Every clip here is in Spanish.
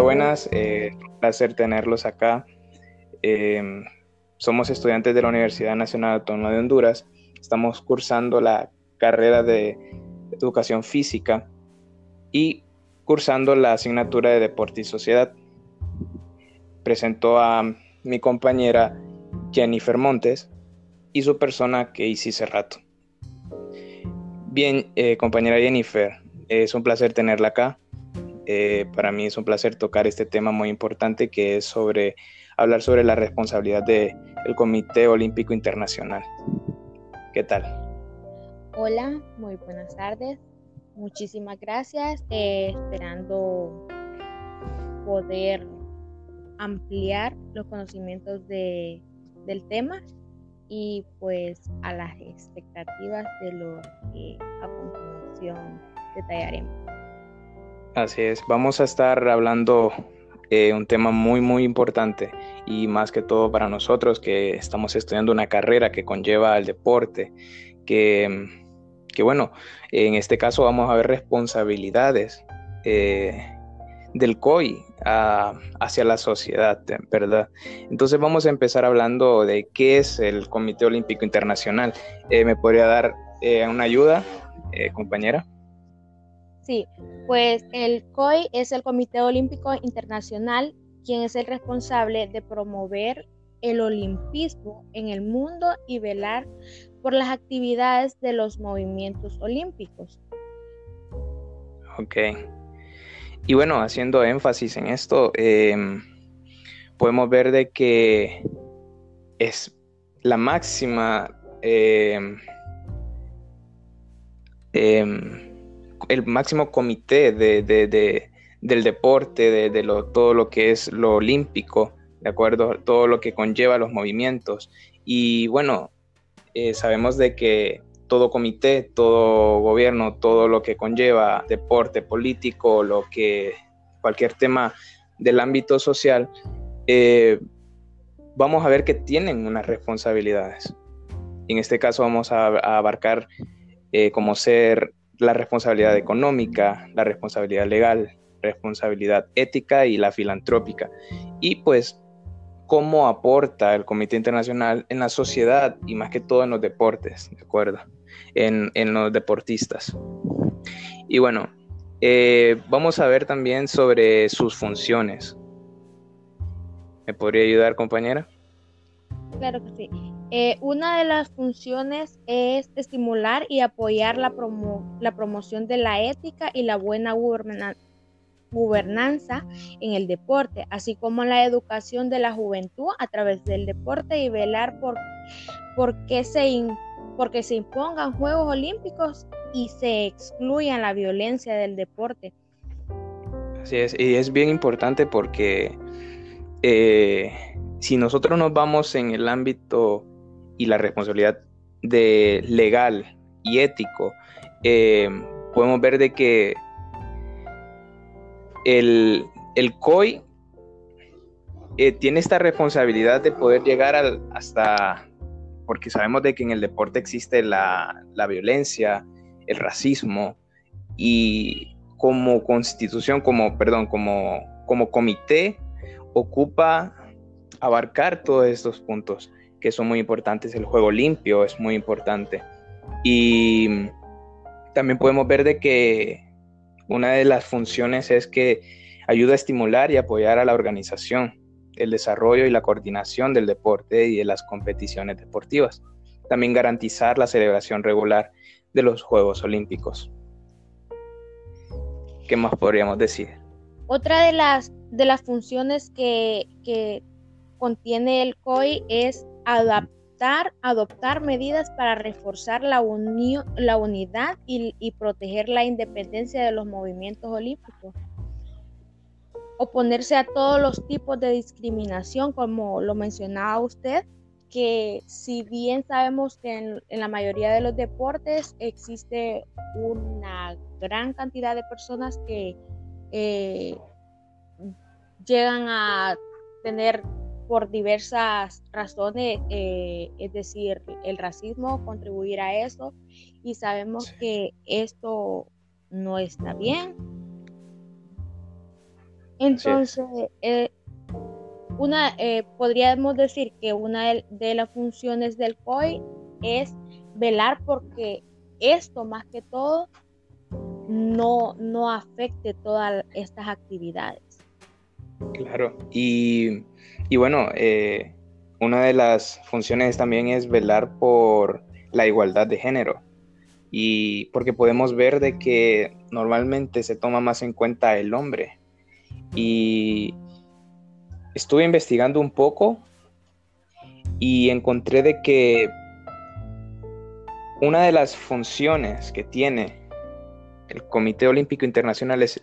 Buenas, eh, un placer tenerlos acá. Em, somos estudiantes de la Universidad Nacional Autónoma de Honduras. Estamos cursando la carrera de Educación Física y cursando la asignatura de Deporte y Sociedad. Presento a mi compañera Jennifer Montes y su persona Casey Cerrato. Bien, eh, compañera Jennifer, es un placer tenerla acá. Eh, para mí es un placer tocar este tema muy importante que es sobre hablar sobre la responsabilidad del Comité Olímpico Internacional. ¿Qué tal? Hola, muy buenas tardes. Muchísimas gracias. Eh, esperando poder ampliar los conocimientos de, del tema y pues a las expectativas de lo que a continuación detallaremos. Así es, vamos a estar hablando eh, un tema muy muy importante y más que todo para nosotros que estamos estudiando una carrera que conlleva al deporte, que, bueno, en este caso vamos a ver responsabilidades eh, del COI hacia la sociedad, ¿verdad? Entonces vamos a empezar hablando de qué es el Comité Olímpico Internacional. Eh, ¿Me podría dar una ayuda, compañera? Sí, pues el COI es el Comité Olímpico Internacional, quien es el responsable de promover el olimpismo en el mundo y velar por las actividades de los movimientos olímpicos. Ok. Y bueno, haciendo énfasis en esto, em, podemos ver de que es la máxima eh, el máximo comité de, del deporte, de, lo, todo lo que es lo olímpico, ¿de acuerdo? Todo lo que conlleva los movimientos. Y bueno, eh, sabemos de que todo comité, todo gobierno, todo lo que conlleva deporte, político, lo que cualquier tema del ámbito social, eh, vamos a ver que tienen unas responsabilidades. En este caso vamos a, abarcar eh, como ser la responsabilidad económica, la responsabilidad legal, responsabilidad ética y la filantrópica. Y pues cómo aporta el Comité Internacional en la sociedad y más que todo en los deportes, ¿de acuerdo? En, los deportistas. Y bueno, eh, vamos a ver también sobre sus funciones. ¿Me podría ayudar, compañera? Claro que sí. Eh, una de las funciones es estimular y apoyar la, la promoción de la ética y la buena gobernanza en el deporte, así como la educación de la juventud a través del deporte y velar por, por que se, porque se impongan Juegos Olímpicos y se excluyan la violencia del deporte. Así es, y es bien importante porque eh, si nosotros nos vamos en el ámbito y la responsabilidad de legal y ético, eh, podemos ver de que el, COI eh, tiene esta responsabilidad de poder llegar hasta, porque sabemos de que en el deporte existe la, violencia, el racismo, y como constitución, como, perdón, como, como comité, ocupa abarcar todos estos puntos que son muy importantes. El juego limpio es muy importante. Y también podemos ver de que una de las funciones es que ayuda a estimular y apoyar a la organización, el desarrollo y la coordinación del deporte y de las competiciones deportivas. También garantizar la celebración regular de los Juegos Olímpicos. ¿Qué más podríamos decir? Otra de las, de las funciones que, que contiene el COI es adaptar, adoptar medidas para reforzar la, la unidad y, proteger la independencia de los movimientos olímpicos. Oponerse a todos los tipos de discriminación, como lo mencionaba usted, que si bien sabemos que en, la mayoría de los deportes existe una gran cantidad de personas que eh, llegan a tener por diversas razones, eh, es decir, el racismo contribuir a eso y sabemos que esto no está bien. Entonces, eh, una, eh, podríamos decir que una de, las funciones del COI es velar porque esto más que todo no, no afecte todas estas actividades. Claro, y, bueno, eh, una de las funciones también es velar por la igualdad de género. Y porque podemos ver de que normalmente se toma más en cuenta el hombre. Y estuve investigando un poco y encontré de que una de las funciones que tiene el Comité Olímpico Internacional es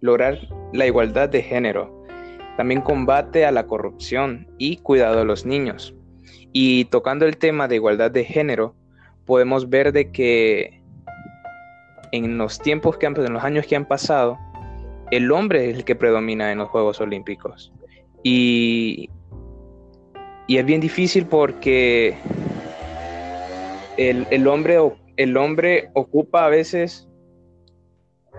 lograr la igualdad de género. También combate a la corrupción y cuidado de los niños. Y tocando el tema de igualdad de género, podemos ver de que en los tiempos que han, en los años que han pasado, el hombre es el que predomina en los Juegos Olímpicos. Y, y es bien difícil porque el, hombre, el hombre ocupa a veces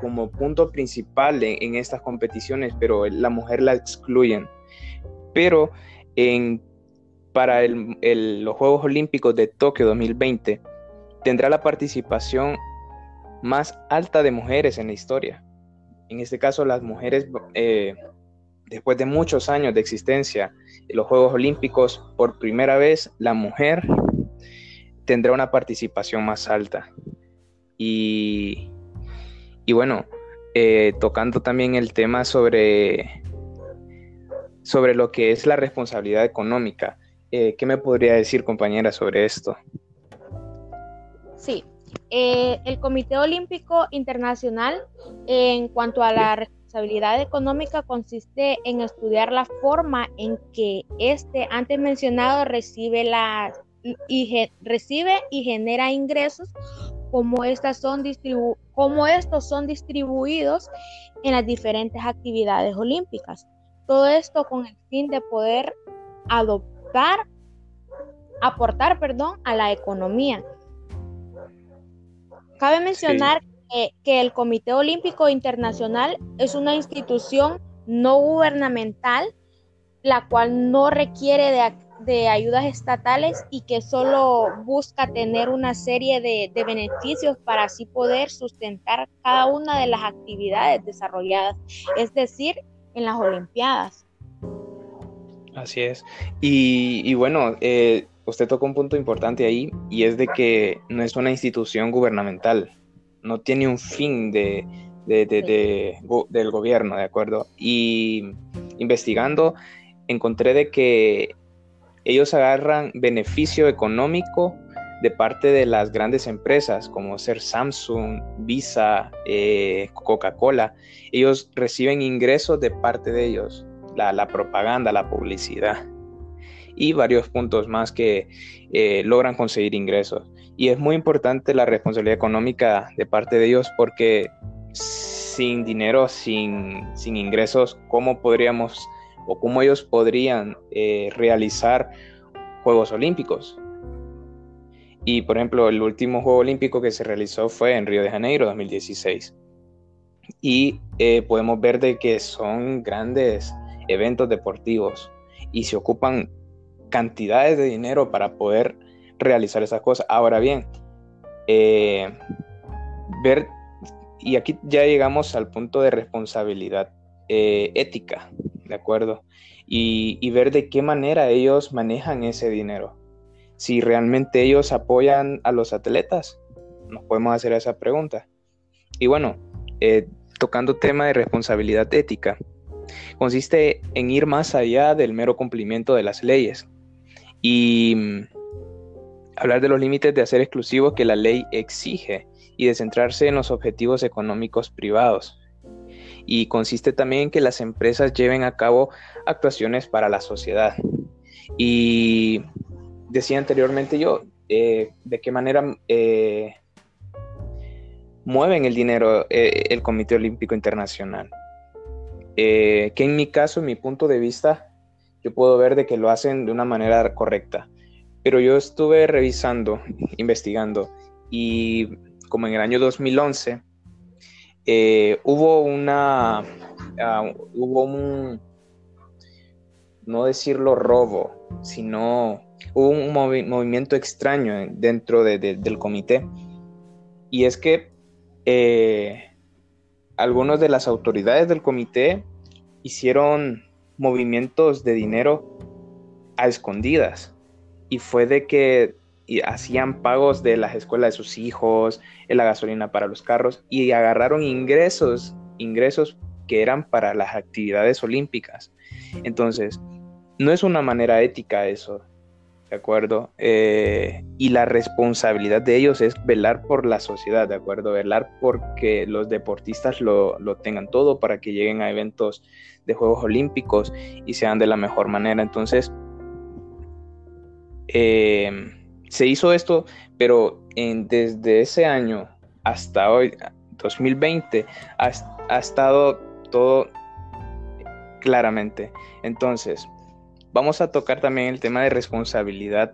como punto principal en, estas competiciones, pero la mujer la excluyen. Pero en, para los Juegos Olímpicos de Tokio 2020 tendrá la participación más alta de mujeres en la historia. En este caso, las mujeres eh, después de muchos años de existencia en los Juegos Olímpicos, por primera vez la mujer tendrá una participación más alta. Y, bueno, eh, tocando también el tema sobre, sobre lo que es la responsabilidad económica. Eh, ¿Qué me podría decir, compañera, sobre esto? Sí, eh, el Comité Olímpico Internacional, en cuanto a la responsabilidad económica consiste en estudiar la forma en que este antes mencionado recibe, la, y, recibe y genera ingresos, como, estas son distribu como estos son distribuidos en las diferentes actividades olímpicas. Todo esto con el fin de poder adoptar, aportar, perdón, a la economía. Cabe mencionar que el Comité Olímpico Internacional es una institución no gubernamental, la cual no requiere de, ayudas estatales y que solo busca tener una serie de, de, beneficios para así poder sustentar cada una de las actividades desarrolladas, es decir, en las Olimpiadas. Así es. Y, bueno, eh, usted tocó un punto importante ahí y es de que no es una institución gubernamental, no tiene un fin de, del gobierno, ¿de acuerdo? Y investigando, encontré de que ellos agarran beneficio económico de parte de las grandes empresas como ser Samsung, Visa, eh, Coca-Cola. Ellos reciben ingresos de parte de ellos, la, propaganda, la publicidad y varios puntos más que eh, logran conseguir ingresos. Y es muy importante la responsabilidad económica de parte de ellos porque sin dinero, sin, ingresos, ¿cómo podríamos o cómo ellos podrían eh, realizar Juegos Olímpicos? Y por ejemplo, el último Juego Olímpico que se realizó fue en Río de Janeiro 2016. Y eh, podemos ver de que son grandes eventos deportivos y se ocupan cantidades de dinero para poder realizar esas cosas. Ahora bien, eh, ver, y aquí ya llegamos al punto de responsabilidad eh, ética, ¿de acuerdo? Y, ver de qué manera ellos manejan ese dinero. Si realmente ellos apoyan a los atletas, nos podemos hacer esa pregunta. Y bueno, eh, tocando tema de responsabilidad ética, consiste en ir más allá del mero cumplimiento de las leyes. Y hablar de los límites de hacer exclusivos que la ley exige y de centrarse en los objetivos económicos privados. Y consiste también en que las empresas lleven a cabo actuaciones para la sociedad. Y decía anteriormente yo, eh, de qué manera eh, mueven el dinero eh, el Comité Olímpico Internacional. que en mi caso, en mi punto de vista, yo puedo ver de que lo hacen de una manera correcta. Pero yo estuve revisando, investigando, y como en el año 2011, eh, hubo una, ah, hubo un, no decirlo robo, sino hubo un movimiento extraño dentro del comité. Y es que eh, algunos de las autoridades del comité hicieron movimientos de dinero a escondidas. Y fue de que hacían pagos de las escuelas de sus hijos, en la gasolina para los carros y agarraron ingresos, ingresos que eran para las actividades olímpicas. Entonces, no es una manera ética eso, ¿de acuerdo? Eh, y la responsabilidad de ellos es velar por la sociedad, ¿de acuerdo? Velar porque los deportistas lo, tengan todo para que lleguen a eventos de Juegos Olímpicos y sean de la mejor manera. Entonces, eh, se hizo esto, pero en, desde ese año hasta hoy, 2020, ha, ha estado todo claramente. Entonces, vamos a tocar también el tema de responsabilidad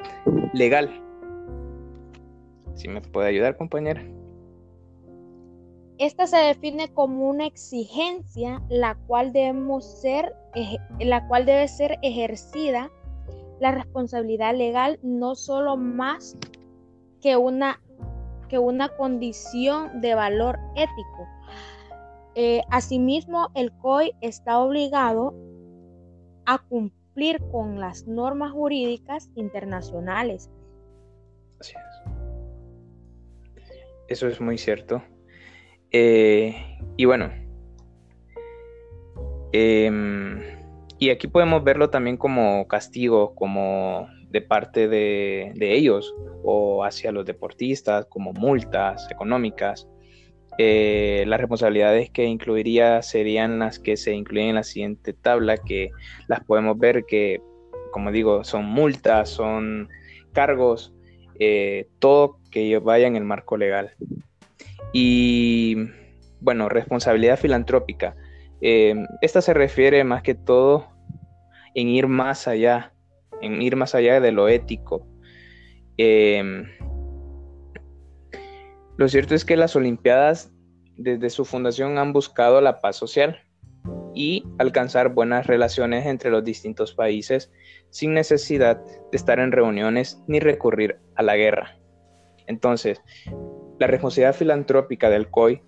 legal. Si me puede ayudar, compañera. Esta se define como una exigencia la cual debemos ser, la cual debe ser ejercida la responsabilidad legal no solo más que una, que una condición de valor ético. Eh, asimismo, el COI está obligado a cumplir con las normas jurídicas internacionales. Así es. Eso es muy cierto. Eh, y bueno, em, y aquí podemos verlo también como castigo, como de parte de, ellos o hacia los deportistas, como multas económicas. Eh, las responsabilidades que incluiría serían las que se incluyen en la siguiente tabla, que las podemos ver que, como digo, son multas, son cargos, eh, todo que vaya en el marco legal. Y bueno, responsabilidad filantrópica. Eh, esta se refiere más que todo en ir más allá, en ir más allá de lo ético. Lo cierto es que las Olimpiadas desde su fundación han buscado la paz social y alcanzar buenas relaciones entre los distintos países sin necesidad de estar en reuniones ni recurrir a la guerra. Entonces, la responsabilidad filantrópica del COI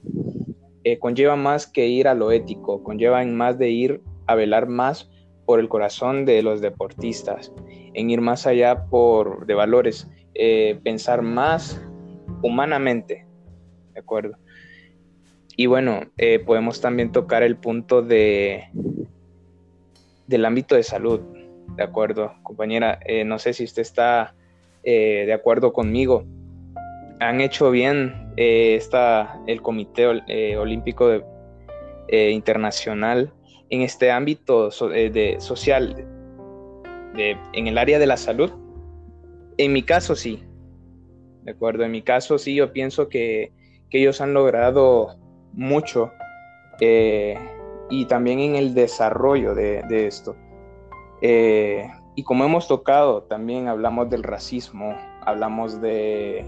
eh, conlleva más que ir a lo ético, conlleva en más de ir a velar más por el corazón de los deportistas, en ir más allá por, de valores, eh, pensar más humanamente, ¿de acuerdo? Y bueno, eh, podemos también tocar el punto de, del ámbito de salud, ¿de acuerdo? Compañera, no sé si usted está de acuerdo conmigo. Han hecho bien esta, el Comité Olímpico Internacional en este ámbito de, social, en el área de la salud. En mi caso sí, ¿de acuerdo? En mi caso sí, yo pienso que, ellos han logrado mucho eh, y también en el desarrollo de, esto. Eh, y como hemos tocado, también hablamos del racismo, hablamos de,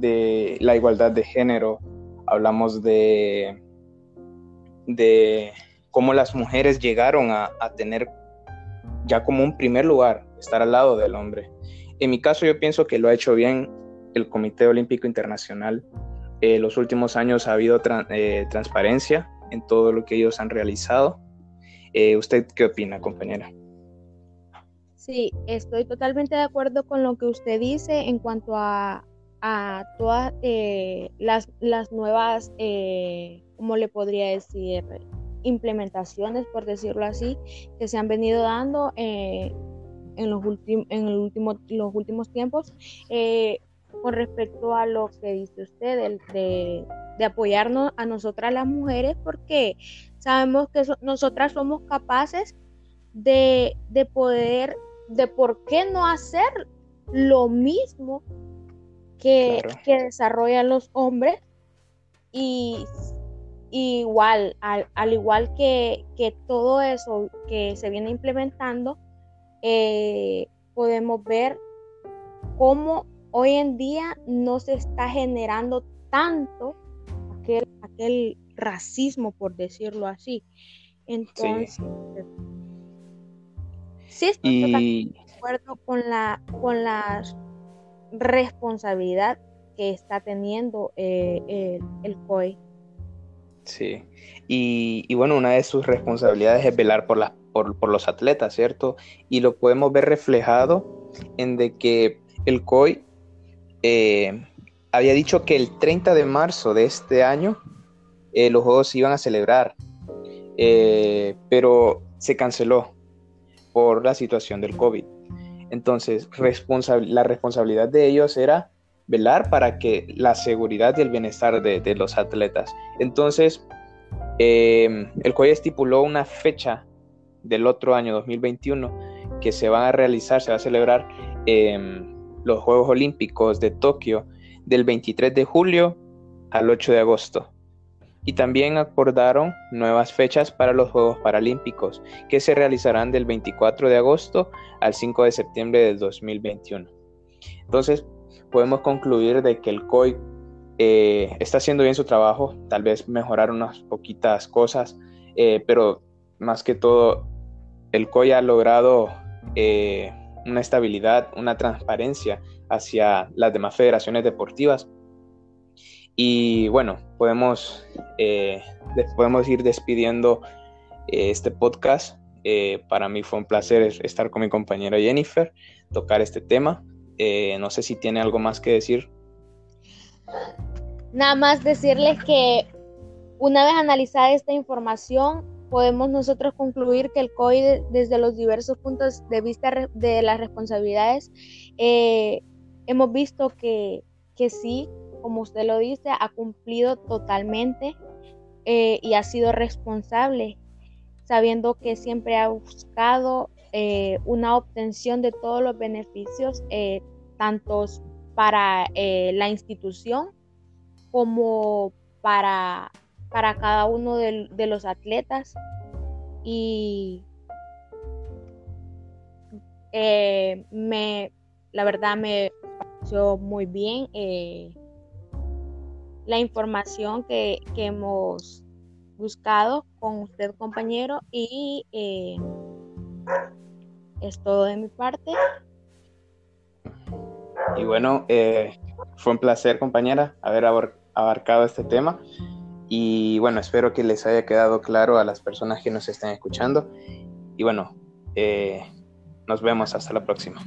la igualdad de género, hablamos de, de cómo las mujeres llegaron a, a tener ya como un primer lugar, estar al lado del hombre. En mi caso yo pienso que lo ha hecho bien el Comité Olímpico Internacional. Eh, los últimos años ha habido eh, transparencia en todo lo que ellos han realizado. Eh, ¿Usted qué opina, compañera? Sí, estoy totalmente de acuerdo con lo que usted dice en cuanto a, todas las, las, nuevas, ¿cómo le podría decir? implementaciones, por decirlo así, que se han venido dando en, los, en el último, los últimos tiempos con respecto a lo que dice usted, de, de, apoyarnos a nosotras las mujeres, porque sabemos que nosotras somos capaces de, poder, de por qué no hacer lo mismo que, que desarrollan los hombres y igual, al, igual que, todo eso que se viene implementando, eh, podemos ver cómo hoy en día no se está generando tanto aquel, aquel racismo, por decirlo así. Entonces, sí, estoy de acuerdo con la, con la responsabilidad que está teniendo eh, el, COI. Sí, y, bueno, una de sus responsabilidades es velar por, por, los atletas, ¿cierto? Y lo podemos ver reflejado en de que el COI eh, había dicho que el 30 de marzo de este año eh, los juegos se iban a celebrar, pero se canceló por la situación del COVID. Entonces, la responsabilidad de ellos era velar para que la seguridad y el bienestar de, los atletas. Entonces, em, el COI estipuló una fecha del otro año 2021 que se van a realizar, se va a celebrar em, los Juegos Olímpicos de Tokio del 23 de julio al 8 de agosto. Y también acordaron nuevas fechas para los Juegos Paralímpicos, que se realizarán del 24 de agosto al 5 de septiembre del 2021. Entonces, podemos concluir de que el COI eh, está haciendo bien su trabajo, tal vez mejorar unas poquitas cosas, eh, pero más que todo, el COI ha logrado eh, una estabilidad, una transparencia hacia las demás federaciones deportivas. Y bueno, podemos, podemos ir despidiendo este podcast. para mí fue un placer estar con mi compañera Jennifer, tocar este tema. Eh, no sé si tiene algo más que decir. Nada más decirles que una vez analizada esta información, podemos nosotros concluir que el COI desde los diversos puntos de vista de las responsabilidades, eh, hemos visto que, sí, como usted lo dice, ha cumplido totalmente eh, y ha sido responsable, sabiendo que siempre ha buscado eh, una obtención de todos los beneficios, eh, tantos para eh, la institución como para, para cada uno de, los atletas. Y me, la verdad me pareció muy bien la información que, que, hemos buscado con usted compañero y es todo de mi parte. Y bueno, eh, fue un placer, compañera, haber abarcado este tema. Y bueno, espero que les haya quedado claro a las personas que nos estén escuchando. Y bueno, eh, nos vemos hasta la próxima.